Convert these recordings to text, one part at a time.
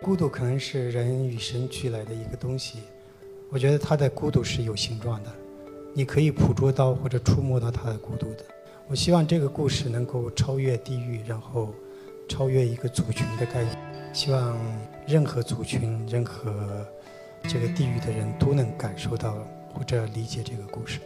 孤独可能是人与生俱来的一个东西，我觉得他的孤独是有形状的，你可以捕捉到或者触摸到他的孤独的。我希望这个故事能够超越地域，然后超越一个族群的概念，希望任何族群、任何这个地域的人都能感受到或者理解这个故事。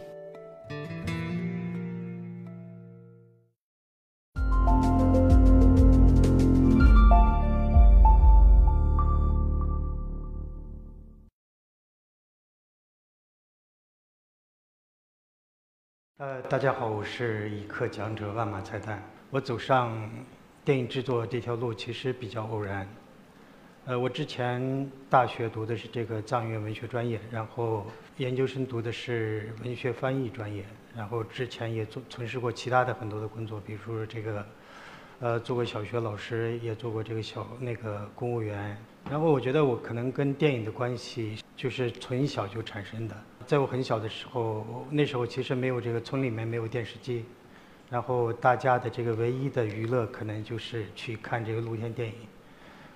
呃，大家好，我是一刻讲者万马彩蛋。我走上电影制作这条路其实比较偶然。呃，我之前大学读的是这个藏语文学专业，然后研究生读的是文学翻译专业，然后之前也做从事过其他的很多的工作，比如说这个，呃，做过小学老师，也做过这个小那个公务员。然后我觉得我可能跟电影的关系就是从小就产生的。在我很小的时候，那时候其实没有这个村里面没有电视机，然后大家的这个唯一的娱乐可能就是去看这个露天电影。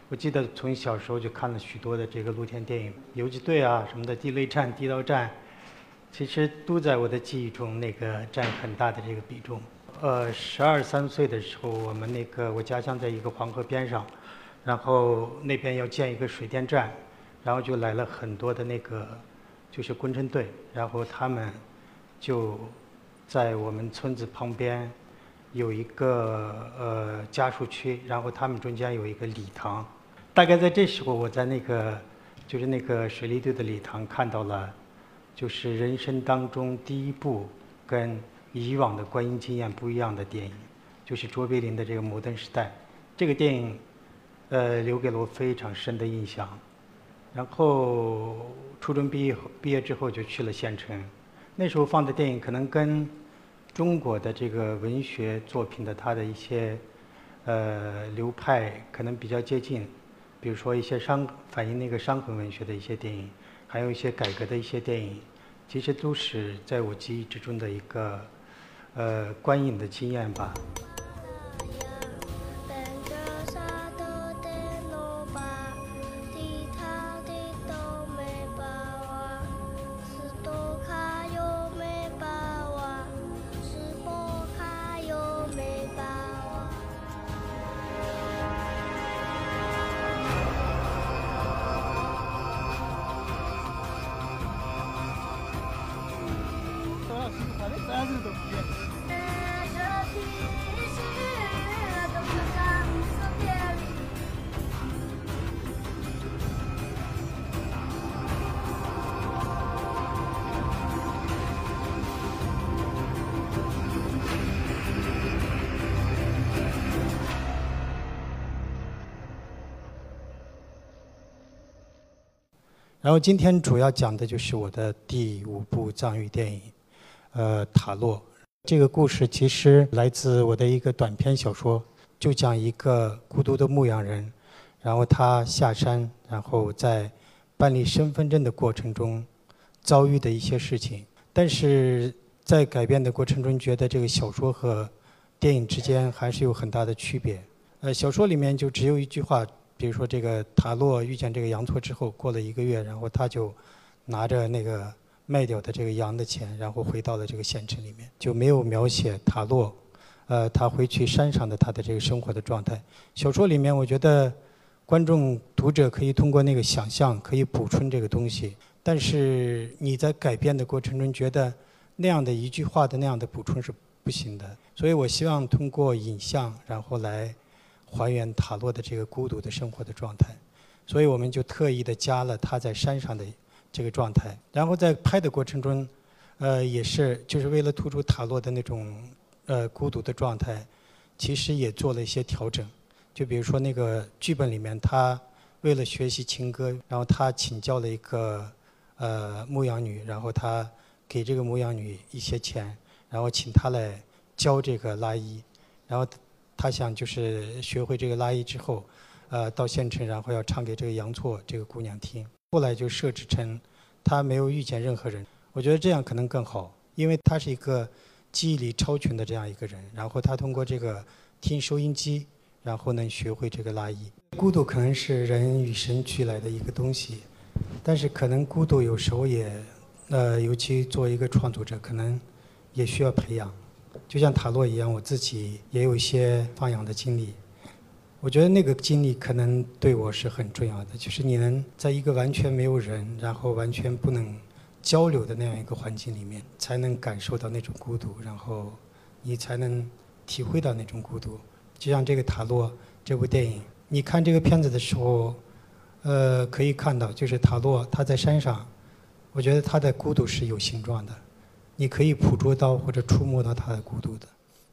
我记得从小时候就看了许多的这个露天电影，游击队啊什么的，地雷战、地道战，其实都在我的记忆中那个占很大的这个比重。呃，十二三岁的时候，我们那个我家乡在一个黄河边上，然后那边要建一个水电站，然后就来了很多的那个。就是工程队，然后他们就在我们村子旁边有一个呃家属区，然后他们中间有一个礼堂。大概在这时候，我在那个就是那个水利队的礼堂看到了，就是人生当中第一部跟以往的观影经验不一样的电影，就是卓别林的这个《摩登时代》。这个电影呃留给了我非常深的印象。然后初中毕业，毕业之后就去了县城。那时候放的电影可能跟中国的这个文学作品的它的一些呃流派可能比较接近，比如说一些伤反映那个伤痕文学的一些电影，还有一些改革的一些电影，其实都是在我记忆之中的一个呃观影的经验吧。然后今天主要讲的就是我的第五部藏语电影，呃，《塔洛》。这个故事其实来自我的一个短篇小说，就讲一个孤独的牧羊人，然后他下山，然后在办理身份证的过程中遭遇的一些事情。但是在改编的过程中，觉得这个小说和电影之间还是有很大的区别。呃，小说里面就只有一句话。比如说，这个塔洛遇见这个羊驼之后，过了一个月，然后他就拿着那个卖掉的这个羊的钱，然后回到了这个县城里面，就没有描写塔洛，呃，他回去山上的他的这个生活的状态。小说里面，我觉得观众读者可以通过那个想象，可以补充这个东西。但是你在改编的过程中，觉得那样的一句话的那样的补充是不行的。所以我希望通过影像，然后来。还原塔洛的这个孤独的生活的状态，所以我们就特意的加了他在山上的这个状态。然后在拍的过程中，呃，也是就是为了突出塔洛的那种呃孤独的状态，其实也做了一些调整。就比如说那个剧本里面，他为了学习情歌，然后他请教了一个呃牧羊女，然后他给这个牧羊女一些钱，然后请她来教这个拉伊，然后。他想就是学会这个拉伊之后，呃，到县城，然后要唱给这个杨错这个姑娘听。后来就设置成他没有遇见任何人。我觉得这样可能更好，因为他是一个记忆力超群的这样一个人。然后他通过这个听收音机，然后能学会这个拉伊。孤独可能是人与生俱来的一个东西，但是可能孤独有时候也，呃，尤其作为一个创作者，可能也需要培养。就像塔洛一样，我自己也有一些放养的经历。我觉得那个经历可能对我是很重要的，就是你能在一个完全没有人，然后完全不能交流的那样一个环境里面，才能感受到那种孤独，然后你才能体会到那种孤独。就像这个塔洛这部电影，你看这个片子的时候，呃，可以看到就是塔洛他在山上，我觉得他的孤独是有形状的。你可以捕捉到或者触摸到他的孤独的，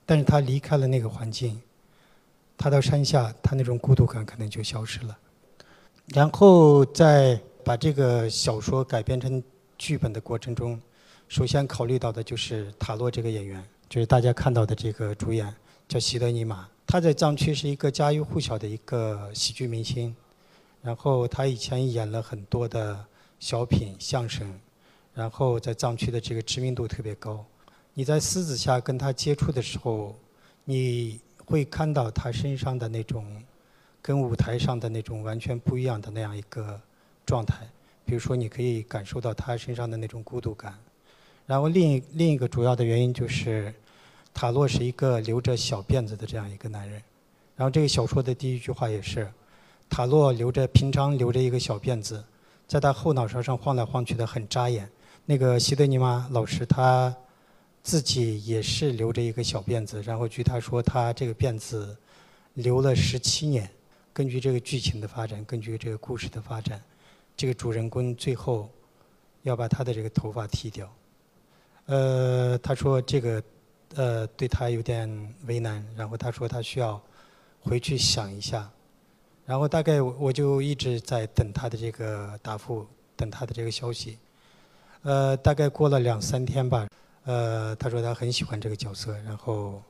但是他离开了那个环境，他到山下，他那种孤独感可能就消失了。然后在把这个小说改编成剧本的过程中，首先考虑到的就是塔洛这个演员，就是大家看到的这个主演叫席德尼玛，他在藏区是一个家喻户晓的一个喜剧明星，然后他以前演了很多的小品、相声。然后在藏区的这个知名度特别高，你在私底下跟他接触的时候，你会看到他身上的那种跟舞台上的那种完全不一样的那样一个状态。比如说，你可以感受到他身上的那种孤独感。然后另另一个主要的原因就是，塔洛是一个留着小辫子的这样一个男人。然后这个小说的第一句话也是，塔洛留着平常留着一个小辫子，在他后脑勺上晃来晃去的，很扎眼。那个西德尼玛老师，他自己也是留着一个小辫子，然后据他说，他这个辫子留了十七年。根据这个剧情的发展，根据这个故事的发展，这个主人公最后要把他的这个头发剃掉。呃，他说这个呃对他有点为难，然后他说他需要回去想一下。然后大概我就一直在等他的这个答复，等他的这个消息。呃，大概过了两三天吧，呃，他说他很喜欢这个角色，然后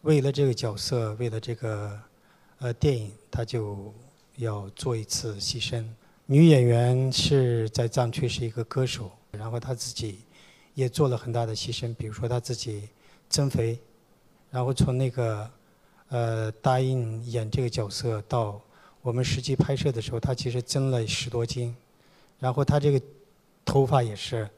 为了这个角色，为了这个呃电影，他就要做一次牺牲。女演员是在藏区是一个歌手，然后她自己也做了很大的牺牲，比如说她自己增肥，然后从那个呃答应演这个角色到我们实际拍摄的时候，她其实增了十多斤，然后她这个。头发也是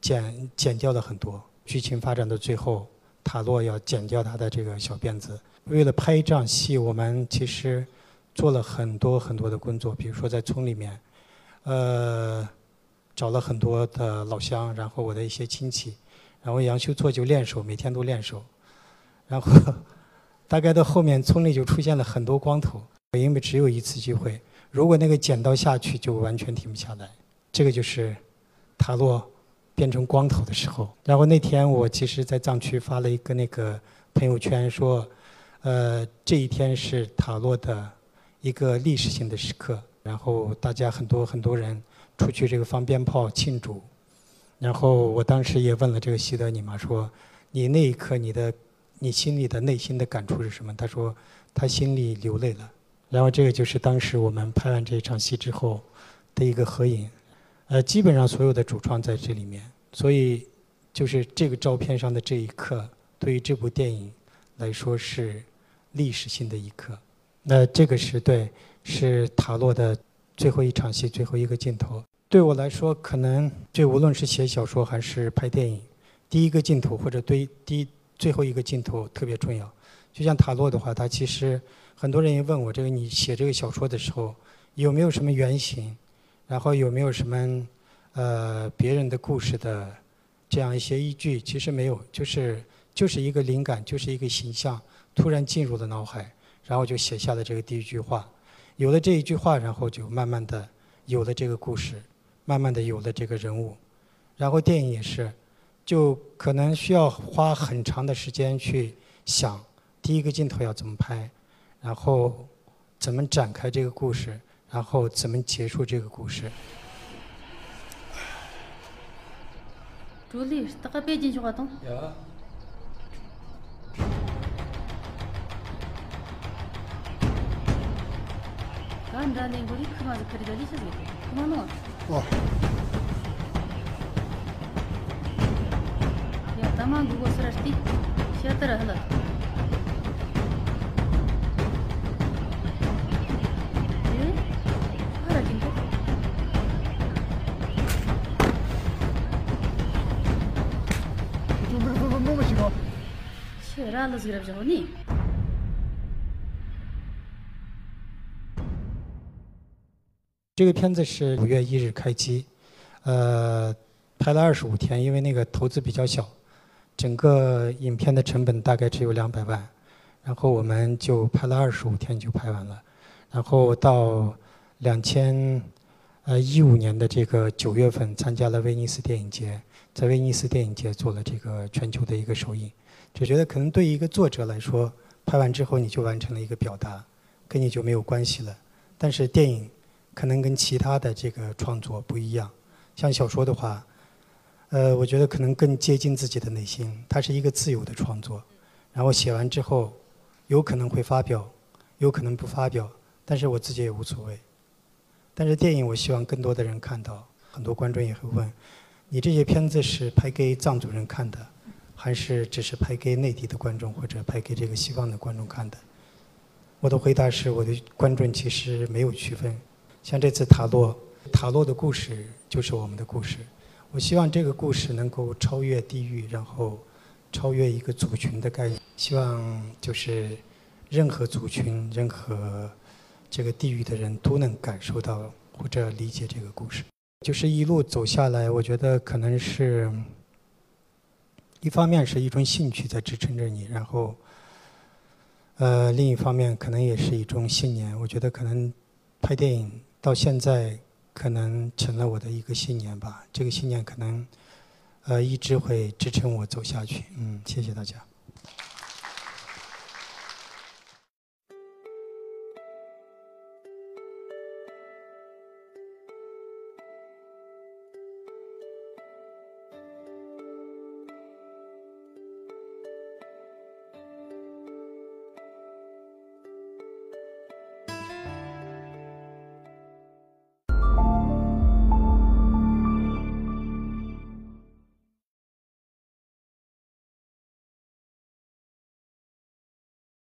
剪剪掉了很多。剧情发展到最后，塔洛要剪掉他的这个小辫子。为了拍这场戏，我们其实做了很多很多的工作，比如说在村里面，呃，找了很多的老乡，然后我的一些亲戚，然后杨修做就练手，每天都练手。然后 大概到后面，村里就出现了很多光头，因为只有一次机会，如果那个剪刀下去，就完全停不下来。这个就是。塔洛变成光头的时候，然后那天我其实，在藏区发了一个那个朋友圈，说，呃，这一天是塔洛的一个历史性的时刻。然后大家很多很多人出去这个放鞭炮庆祝。然后我当时也问了这个西德尼玛说，你那一刻你的你心里的内心的感触是什么？他说他心里流泪了。然后这个就是当时我们拍完这场戏之后的一个合影。呃，基本上所有的主创在这里面，所以就是这个照片上的这一刻，对于这部电影来说是历史性的一刻。那这个是对，是塔洛的最后一场戏，最后一个镜头。对我来说，可能这无论是写小说还是拍电影，第一个镜头或者对第最后一个镜头特别重要。就像塔洛的话，他其实很多人也问我，这个你写这个小说的时候有没有什么原型？然后有没有什么呃别人的故事的这样一些依据？其实没有，就是就是一个灵感，就是一个形象突然进入了脑海，然后就写下了这个第一句话。有了这一句话，然后就慢慢的有了这个故事，慢慢的有了这个人物。然后电影也是，就可能需要花很长的时间去想第一个镜头要怎么拍，然后怎么展开这个故事。然后怎么结束这个故事？朱莉，大概别进去活动。有。刚才那个里克嘛是可以在里头的，怎么弄？哦。呀，他妈如果是来这个片子是五月一日开机呃拍了二十五天因为那个投资比较小整个影片的成本大概只有两百万然后我们就拍了二十五天就拍完了然后到两千呃一五年的这个九月份参加了威尼斯电影节在威尼斯电影节做了这个全球的一个首映就觉得可能对于一个作者来说，拍完之后你就完成了一个表达，跟你就没有关系了，但是电影。可能跟其他的这个创作不一样，像小说的话，呃，我觉得可能更接近自己的内心，它是一个自由的创作。然后写完之后，有可能会发表，有可能不发表，但是我自己也无所谓。但是电影，我希望更多的人看到。很多观众也会问：你这些片子是拍给藏族人看的，还是只是拍给内地的观众或者拍给这个西方的观众看的？我的回答是：我的观众其实没有区分。像这次塔洛，塔洛的故事就是我们的故事。我希望这个故事能够超越地域，然后超越一个族群的概念。希望就是任何族群、任何这个地域的人都能感受到或者理解这个故事。就是一路走下来，我觉得可能是一方面是一种兴趣在支撑着你，然后呃另一方面可能也是一种信念。我觉得可能拍电影。到现在，可能成了我的一个信念吧。这个信念可能，呃，一直会支撑我走下去。嗯，谢谢大家。